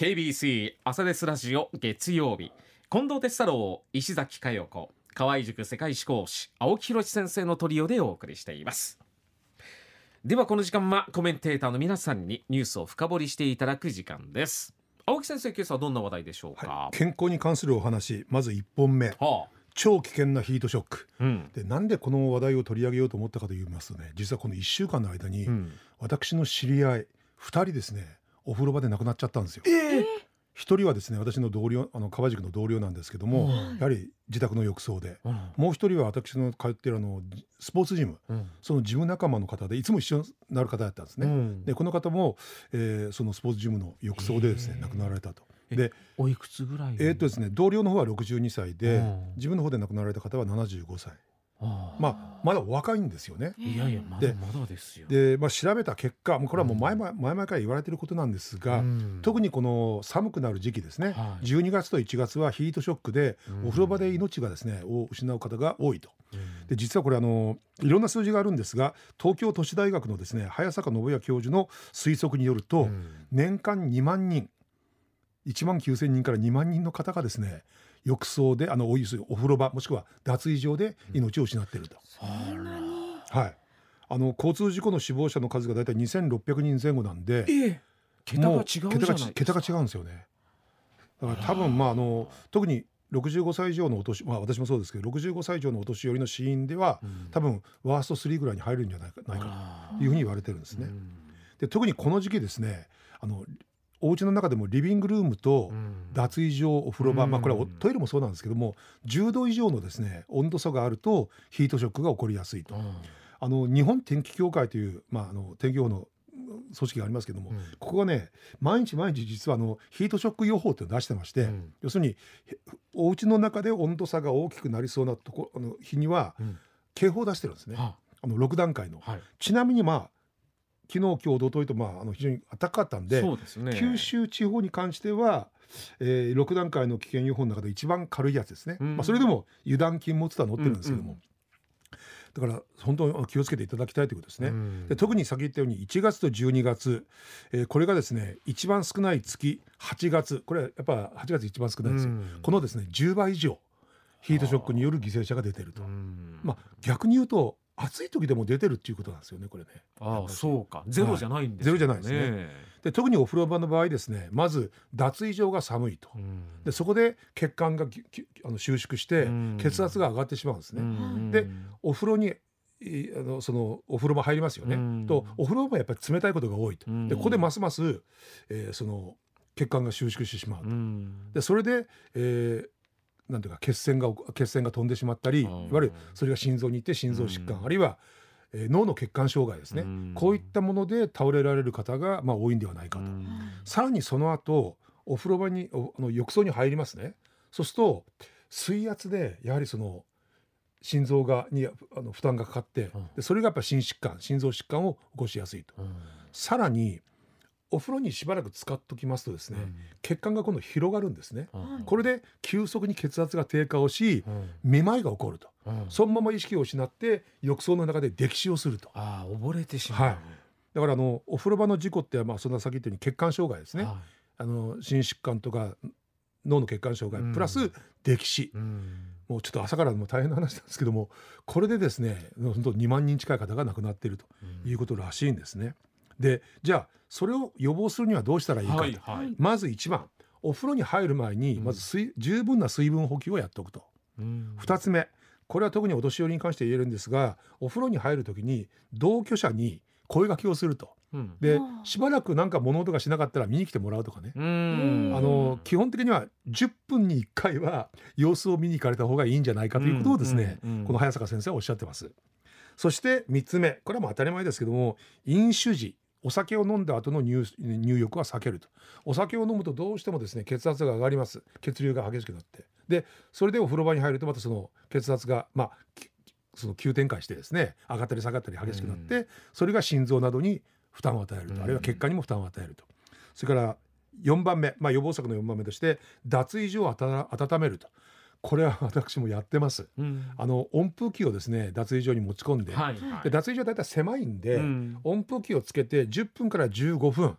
KBC 朝ですラジオ月曜日。近藤哲太郎石崎佳代子河合塾世界史講師青木宏先生のトリオでお送りしています。ではこの時間はコメンテーターの皆さんにニュースを深掘りしていただく時間です。青木先生今朝はどんな話題でしょうか、はい、健康に関するお話まず1本目、はあ、超危険なヒートショック、うん、でなんでこの話題を取り上げようと思ったかと言いますとね実はこの1週間の間に、うん、私の知り合い2人ですねお風呂場で亡くなっちゃったんですよ。えー。一人はですね私の同僚あの川宿の同僚なんですけども、やはり自宅の浴槽で、もう一人は私の通っているあのスポーツジム、そのジム仲間の方でいつも一緒になる方だったんですね。でこの方も、えー、そのスポーツジムの浴槽でですね、亡くなられたと。でおいくつぐらい？えー、っとですね同僚の方は62歳で、自分の方で亡くなられた方は75歳。まあまだお若いんですよね。いやいやまだまだですよ。でまあ調べた結果もうこれはもう前々前々から言われていることなんですが、うん、特にこの寒くなる時期ですね、はい、12月と1月はヒートショックでお風呂場で命がですねを失う方が多いと。で実はこれあのいろんな数字があるんですが東京都市大学のですね早坂信也教授の推測によると、うん、年間2万人1万9千人から2万人の方がですね浴槽であのお湯お風呂場もしくは脱衣場で命を失っていると。はい。あの交通事故の死亡者の数がだいたい2600人前後なんで、ええ、桁が違うじゃない桁が違うんですよね。だから多分まああの特に65歳以上のお年まあ私もそうですけど65歳以上のお年寄りの死因では、うん、多分ワースト3ぐらいに入るんじゃないかないかというふうに言われてるんですね。で特にこの時期ですねあのお家の中でもリビングルームと脱衣所お風呂場、まあこれはトイレもそうなんですけども10度以上のですね温度差があるとヒートショックが起こりやすいと。あの日本天気協会という、まあ、あの天気予報の組織がありますけども、うん、ここがね毎日毎日実はあのヒートショック予報っていうのを出してまして、うん、要するにお家の中で温度差が大きくなりそうなとこあの日には警報を出してるんですね、あ。の6段階の、はい、ちなみにまあ昨日今日一昨日とまああの非常に暖かかったんで、ね、九州地方に関しては、えー、6段階の危険予報の中で一番軽いやつですね、うん、まあ、それでも油断禁物とは載ってるんですけども、うんうんだから本当に気をつけていただきたいということですね。で特に先言ったように1月と12月、えー、これがですね一番少ない月8月。これはやっぱ8月一番少ないですよ。このですね10倍以上ヒートショックによる犠牲者が出ていると。まあ逆に言うと暑い時でも出てるっていうことなんですよねこれね。ああそうかゼロじゃないんです、ねはい、ゼロじゃないですね。で特にお風呂場の場合ですねまず脱衣場が寒いと、でそこで血管があの収縮して血圧が上がってしまうんですね。でお風呂にあのそのお風呂場入りますよね。とお風呂場はやっぱり冷たいことが多いと。でここでますます、えー、その血管が収縮してしまうと。でそれで、えー、なんていうか血栓が血栓が飛んでしまったり、いわゆるそれが心臓に行って心臓疾患、あるいは、えー、脳の血管障害ですね、こういったもので倒れられる方が、まあ、多いんではないかと、さらにその後お風呂場におあの浴槽に入りますね。そうすると水圧でやはりその心臓がにあの負担がかかって、でそれがやっぱ心疾患心臓疾患を起こしやすいと、さらにお風呂にしばらく使っときますとですね、うん、血管が今度広がるんですね、うん、これで急速に血圧が低下をし、うん、めまいが起こると、そのまま意識を失って浴槽の中で溺死をすると。あ溺れてしまう、はい、だからあのお風呂場の事故ってまあそんな先言ったように血管障害ですね、はい、あの心疾患とか脳の血管障害プラス溺死、もうちょっと朝からも大変な話なんですけどもこれでですね本当2万人近い方が亡くなっているということらしいんですね。でじゃあそれを予防するにはどうしたらいいかと、はいはい、まず一番お風呂に入る前にまず水、うん、十分な水分補給をやっておくと、うん、2つ目これは特にお年寄りに関して言えるんですがお風呂に入る時に同居者に声掛けをすると。うん、でしばらくなんか物音がしなかったら見に来てもらうとかね。あの基本的には10分に1回は様子を見に行かれた方がいいんじゃないかということをですね、この早坂先生はおっしゃってます。そして3つ目これはもう当たり前ですけども飲酒時お酒を飲んだ後の入入浴は避けると。お酒を飲むとどうしてもですね血圧が上がります。血流が激しくなって。でそれでお風呂場に入るとまたその血圧がまあその急展開してですね上がったり下がったり激しくなって、うん、それが心臓などに負担を与えると、あるいは血管にも負担を与えると。それから4番目、まあ、予防策の4番目として脱衣所を温めるとこれは私もやってます、うん、あの温風機をですね脱衣所に持ち込んではい。はい、で脱衣所はだいたい狭いんで、うん、温風機をつけて10分から15分、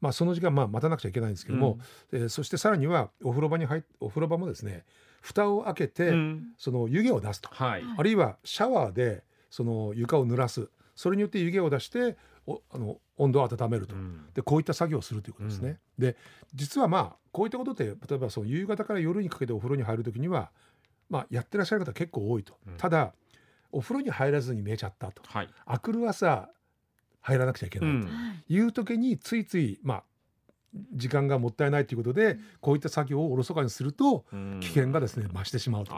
まあ、その時間まあ待たなくちゃいけないんですけども、うん、えー、そしてさらにはお風呂場に入お風呂場もですね蓋を開けて、その湯気を出すと、はい、あるいはシャワーでその床を濡らす。それによって湯気を出しておあの温度を温めると、うん、でこういった作業をするということですね。うん、で実はまあこういったことって例えばそう夕方から夜にかけてお風呂に入る時には、まあ、やってらっしゃる方結構多いと、うん、ただお風呂に入らずに寝ちゃったと、はい、あくる朝入らなくちゃいけないと。いう時についついまあ時間がもったいないということでこういった作業をおろそかにすると危険がですね増してしまうと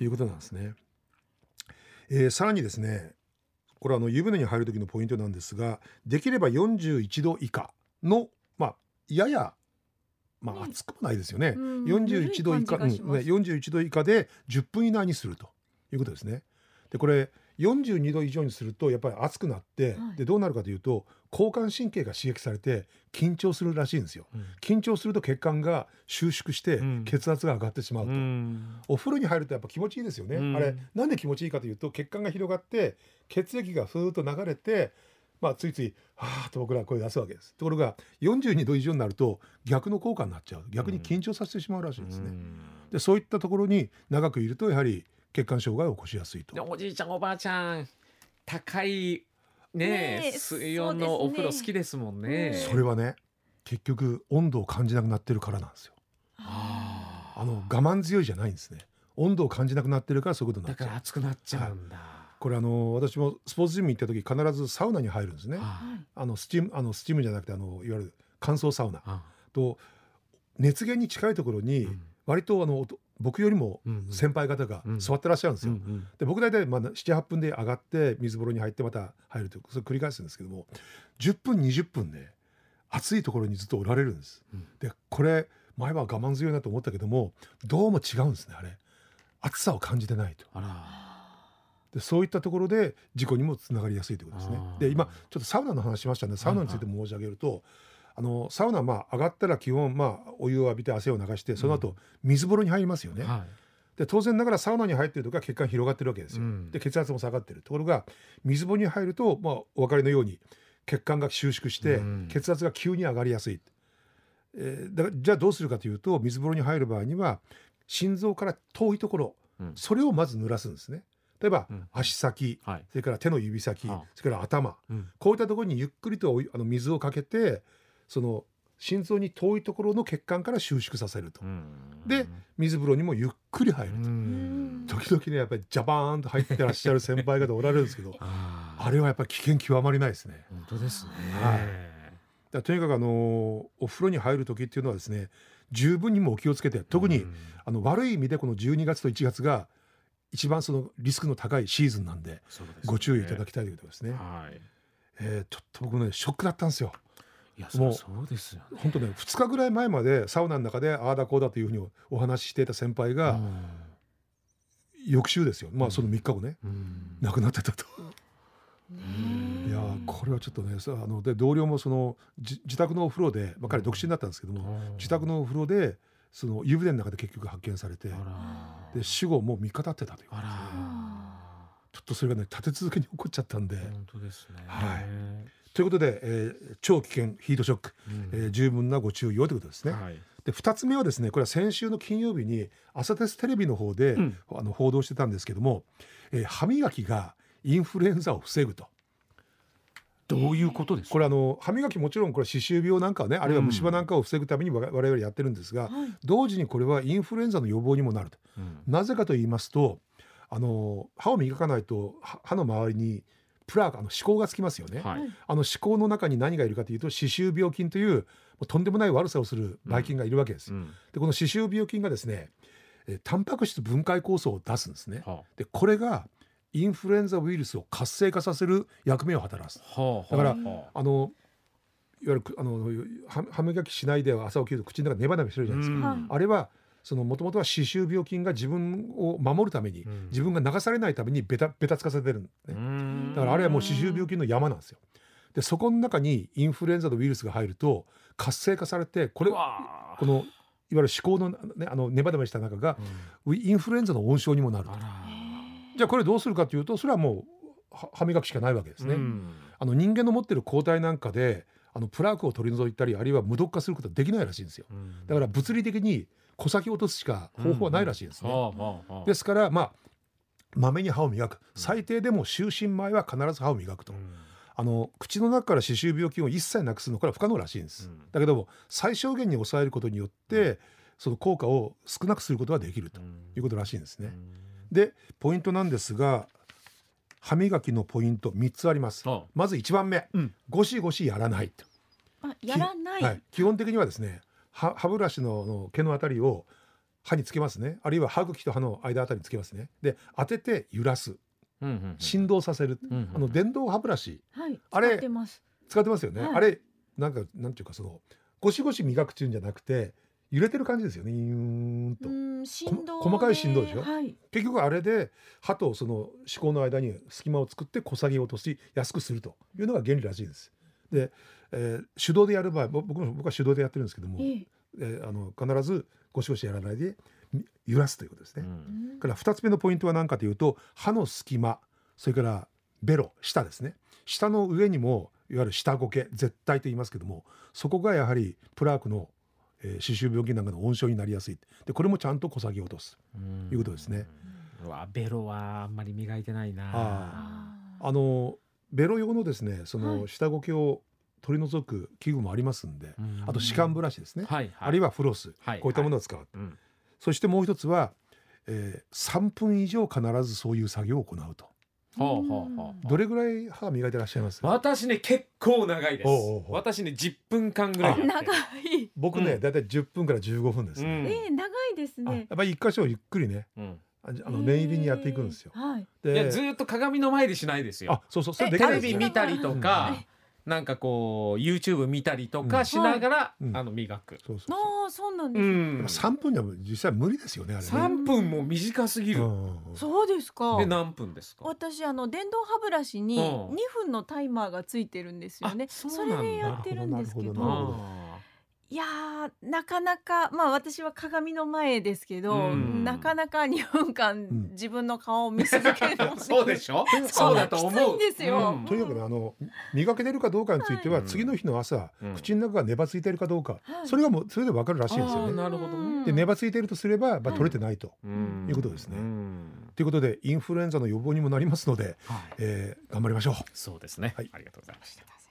いうことなんですね。えー、さらにですねこれはあの湯船に入る時のポイントなんですができれば41度以下のまあややまあ暑くもないですよね、うん、41度以下、うんね、41度以下で10分以内にするということですね。でこれ42度以上にするとやっぱり熱くなって、はい、でどうなるかというと交感神経が刺激されて緊張するらしいんですよ、うん、緊張すると血管が収縮して血圧が上がってしまうと、うん、お風呂に入るとやっぱ気持ちいいですよね、うん、あれなんで気持ちいいかというと血管が広がって血液がふーっと流れてまあ、ついつい「はあ」と僕らは声出すわけです。ところが42度以上になると逆の効果になっちゃう。逆に緊張させてしまうらしいんですね。でそういったところに長くいるとやはり血管障害を起こしやすいと。おじいちゃんおばあちゃん高いねね水温のお風呂好きですもんね。それはね結局温度を感じなくなってるからなんですよ。あの我慢強いじゃないんですね。温度を感じなくなってるからそういうことになっちゃう。だから熱くなっちゃうんだ。はいこれあの私もスポーツジム行った時必ずサウナに入るんですね。あのスチームあのスチームじゃなくてあのいわゆる乾燥サウナと熱源に近いところに割とあの僕よりも先輩方が座ってらっしゃるんですよ。で僕大体まあ78分で上がって水風呂に入ってまた入るとそれ繰り返すんですけども10分20分で暑いところにずっとおられるんです。でこれ前は我慢強いなと思ったけどもどうも違うんですねあれ暑さを感じてないと。でそういったところで事故にもつながりやすいということですね。で今ちょっとサウナの話しましたのでサウナについて申し上げると、あのサウナまあ上がったら基本まあお湯を浴びて汗を流してその後水風呂に入りますよね。はい、で当然ながらサウナに入ってるとか血管広がってるわけですよ。うん、で血圧も下がってる。ところが水風呂に入るとまあお分かりのように血管が収縮して血圧が急に上がりやすい。えー、だじゃあどうするかというと水風呂に入る場合には心臓から遠いところ、うん、それをまず濡らすんですね。例えば、足先、はい、それから手の指先、それから頭、うん、こういったところにゆっくりとあの水をかけてその心臓に遠いところの血管から収縮させると。で水風呂にもゆっくり入ると。時々ねやっぱりジャバーンと入ってらっしゃる先輩方おられるんですけど あれはやっぱり危険極まりないですね。本当ですね、はい、とにかくあのお風呂に入る時っていうのはですね十分にもお気をつけて特にあの悪い意味でこの12月と1月が一番そのリスクの高いシーズンなんで、ね、ご注意いただきたいということですね。はい、えー、ちょっと僕ねショックだったんですよ。いやもうそうですよ、ね、本当ね2日ぐらい前までサウナの中でああだこうだというふうにお話ししていた先輩が、翌週ですよ。まあその3日後ね、亡くなってたと。いやこれはちょっとねあので同僚もその自宅のお風呂で、まあ、彼独身だったんですけども、自宅のお風呂でその湯船の中で結局発見されてで死後もう3日経ってたという。ちょっとそれがね立て続けに起こっちゃったんで。本当ですね、はいということで、えー、超危険ヒートショック、うん、えー、十分なご注意をということですね。はい、で2つ目はですねこれは先週の金曜日に朝テステレビの方で、うん、あの報道してたんですけども、えー、歯磨きがインフルエンザを防ぐと。どういうことですこれあの歯磨きもちろんこれ歯周病なんかねあるいは虫歯なんかを防ぐために我々やってるんですが、うん、同時にこれはインフルエンザの予防にもなると、うん、なぜかと言いますとあの歯を磨かないと歯の周りにプラークあの歯垢がつきますよね、はい、あの歯垢の中に何がいるかというと歯周病菌というとんでもない悪さをするばい菌がいるわけです、うん、でこの歯周病菌がですねえタンパク質分解酵素を出すんですね、はあ、でこれがインフルエンザウイルスを活性化させる役目を働かす、はあ、だから、はあ、あのいわゆるあの歯磨きしないで朝起きると口の中ネバネバしてるじゃないですか、うん、あれはもともとは歯周病菌が自分を守るために、うん、自分が流されないためにベタベタつかせてるん、ね、だからあれはもう歯周病菌の山なんですよ。でそこの中にインフルエンザのウイルスが入ると活性化されてこれこのいわゆる思考の,、ね、あのネバネバした中が、うん、インフルエンザの温床にもなると。じゃあこれどうするかというとそれはもう歯磨きしかないわけですね。うん、あの人間の持ってる抗体なんかであのプラークを取り除いたりあるいは無毒化することはできないらしいんですよ。だから物理的に小先を落とすしか方法はないらしいんですね、ですからまあまめに歯を磨く。最低でも就寝前は必ず歯を磨くと、あの口の中から歯周病菌を一切なくすのこれは不可能らしいんです、だけども最小限に抑えることによってその効果を少なくすることができるということらしいんですね、でポイントなんですが歯磨きのポイント3つあります。まず1番目、うん、ゴシゴシやらないあやらない、はい、基本的にはですね歯歯ブラシのの毛のあたりを歯につけますね。あるいは歯茎と歯の間あたりにつけますね。で当てて揺らす、うんうんうん、振動させる、うんうん、あの電動歯ブラシ、はい、あれ使ってます。使ってますよね、はい、あれなんかなんていうかそのゴシゴシ磨くっていうんじゃなくて揺れてる感じですよね。うんと振動細かい振動でしょ、はい、結局あれで歯とその歯垢の間に隙間を作って小さぎを落としやすくするというのが原理らしいです。で、えー、手動でやる場合僕も僕は手動でやってるんですけども、えー、えー、あの必ずゴシゴシやらないで揺らすということですね。うん、から2つ目のポイントは何かというと歯の隙間それからベロ舌ですね。舌の上にもいわゆる下苔絶対と言いますけどもそこがやはりプラークのえー、歯周病菌なんかの温床になりやすい。でこれもちゃんと小ぎ落とす。ということですね。わベロはあんまり磨いてないな。ああのベロ用のですねその下苔を取り除く器具もありますんで、はい、あと歯間ブラシですね、はいはい、あるいはフロス、はい、こういったものを使う、はいうん、そしてもう一つは、えー、3分以上必ずそういう作業を行うと。はあはあはあ、どれぐらい歯磨いてらっしゃいます？私ね結構長いです。私ね10分間ぐらい長い。僕ね、だいたい10分から15分です、ね、うん、えー、長いですね。やっぱり一箇所ゆっくりね、うんあの念入りにやっていくんですよ。はい、でずっと鏡の前でしないですよ。あ、そうそう、それできないテレビ見たりとか、なんかこう YouTube 見たりとかしながら、うん、あの磨く。そうそうああそうなんです、ね。うん、三分でも実際無理ですよねあれね。三分も短すぎる。そうですか。で何分ですか？私あの電動歯ブラシに二分のタイマーがついてるんですよね。それでやってるんですけど。いやなかなかまあ私は鏡の前ですけど、うん、なかなか2分間自分の顔を見続けるの、そうでしょ？そうだと思う。ですよ、とにかくねあの磨けてるかどうかについては、はい、次の日の朝、うん、口の中が粘ついてるかどうか、はい、それがもうそれでわかるらしいんですよね。なるほど、ね、で粘ついてるとすれば、まあ、取れてないと、いうことですね。ということでインフルエンザの予防にもなりますので、はい、えー、頑張りましょう。そうですね、はい、ありがとうございました。